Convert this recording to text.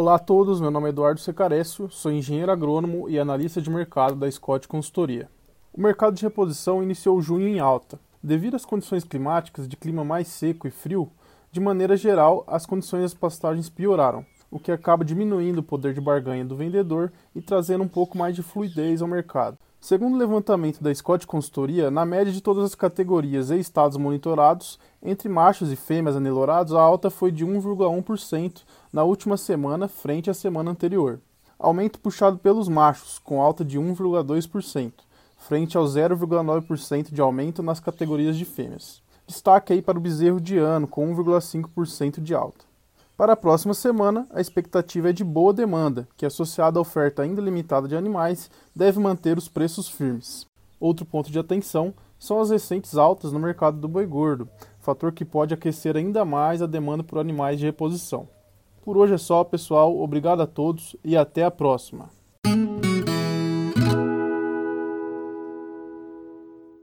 Olá a todos, meu nome é Eduardo Secarécio, sou engenheiro agrônomo e analista de mercado da Scott Consultoria. O mercado de reposição iniciou junho em alta. Devido às condições climáticas de clima mais seco e frio, de maneira geral, as condições das pastagens pioraram, o que acaba diminuindo o poder de barganha do vendedor e trazendo um pouco mais de fluidez ao mercado. Segundo o levantamento da Scott Consultoria, na média de todas as categorias e estados monitorados, entre machos e fêmeas anelorados, a alta foi de 1,1% na última semana frente à semana anterior. Aumento puxado pelos machos, com alta de 1,2%, frente ao 0,9% de aumento nas categorias de fêmeas. Destaque aí para o bezerro de ano, com 1,5% de alta. Para a próxima semana, a expectativa é de boa demanda, que, associada à oferta ainda limitada de animais, deve manter os preços firmes. Outro ponto de atenção são as recentes altas no mercado do boi gordo, fator que pode aquecer ainda mais a demanda por animais de reposição. Por hoje é só, pessoal. Obrigado a todos e até a próxima.